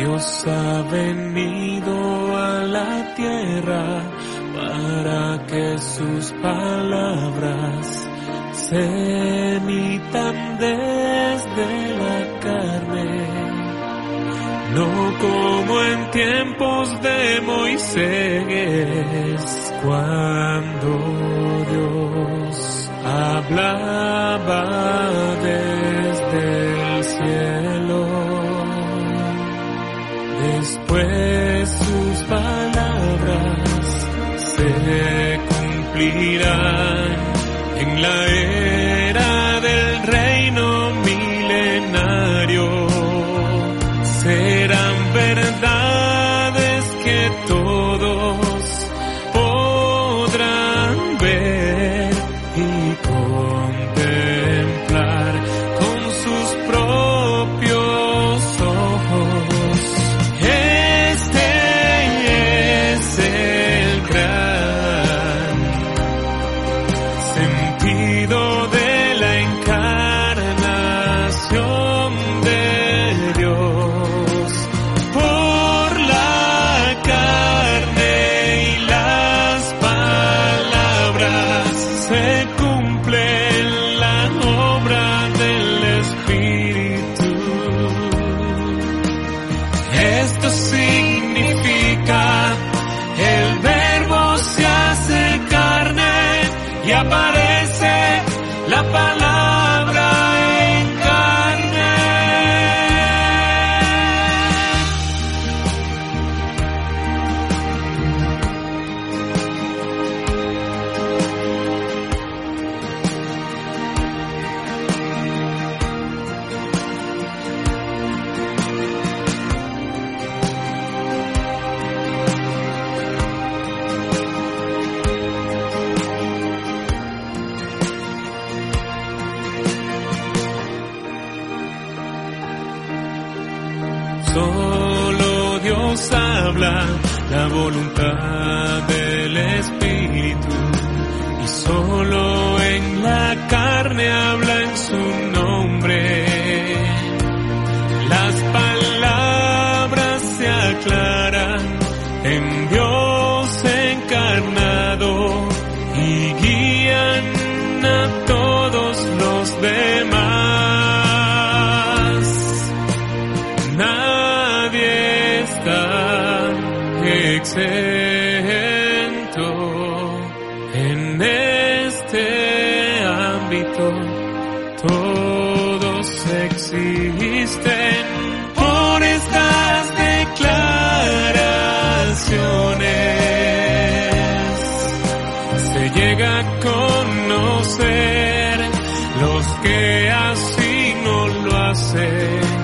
Dios ha venido a la tierra para que sus palabras se emitan desde la carne, no como en tiempos de Moisés, cuando Dios hablaba desde Después sus palabras se cumplirán en la era Esto significa el verbo se hace carne y aparece la palabra Solo Dios habla la voluntad del que así no lo hace.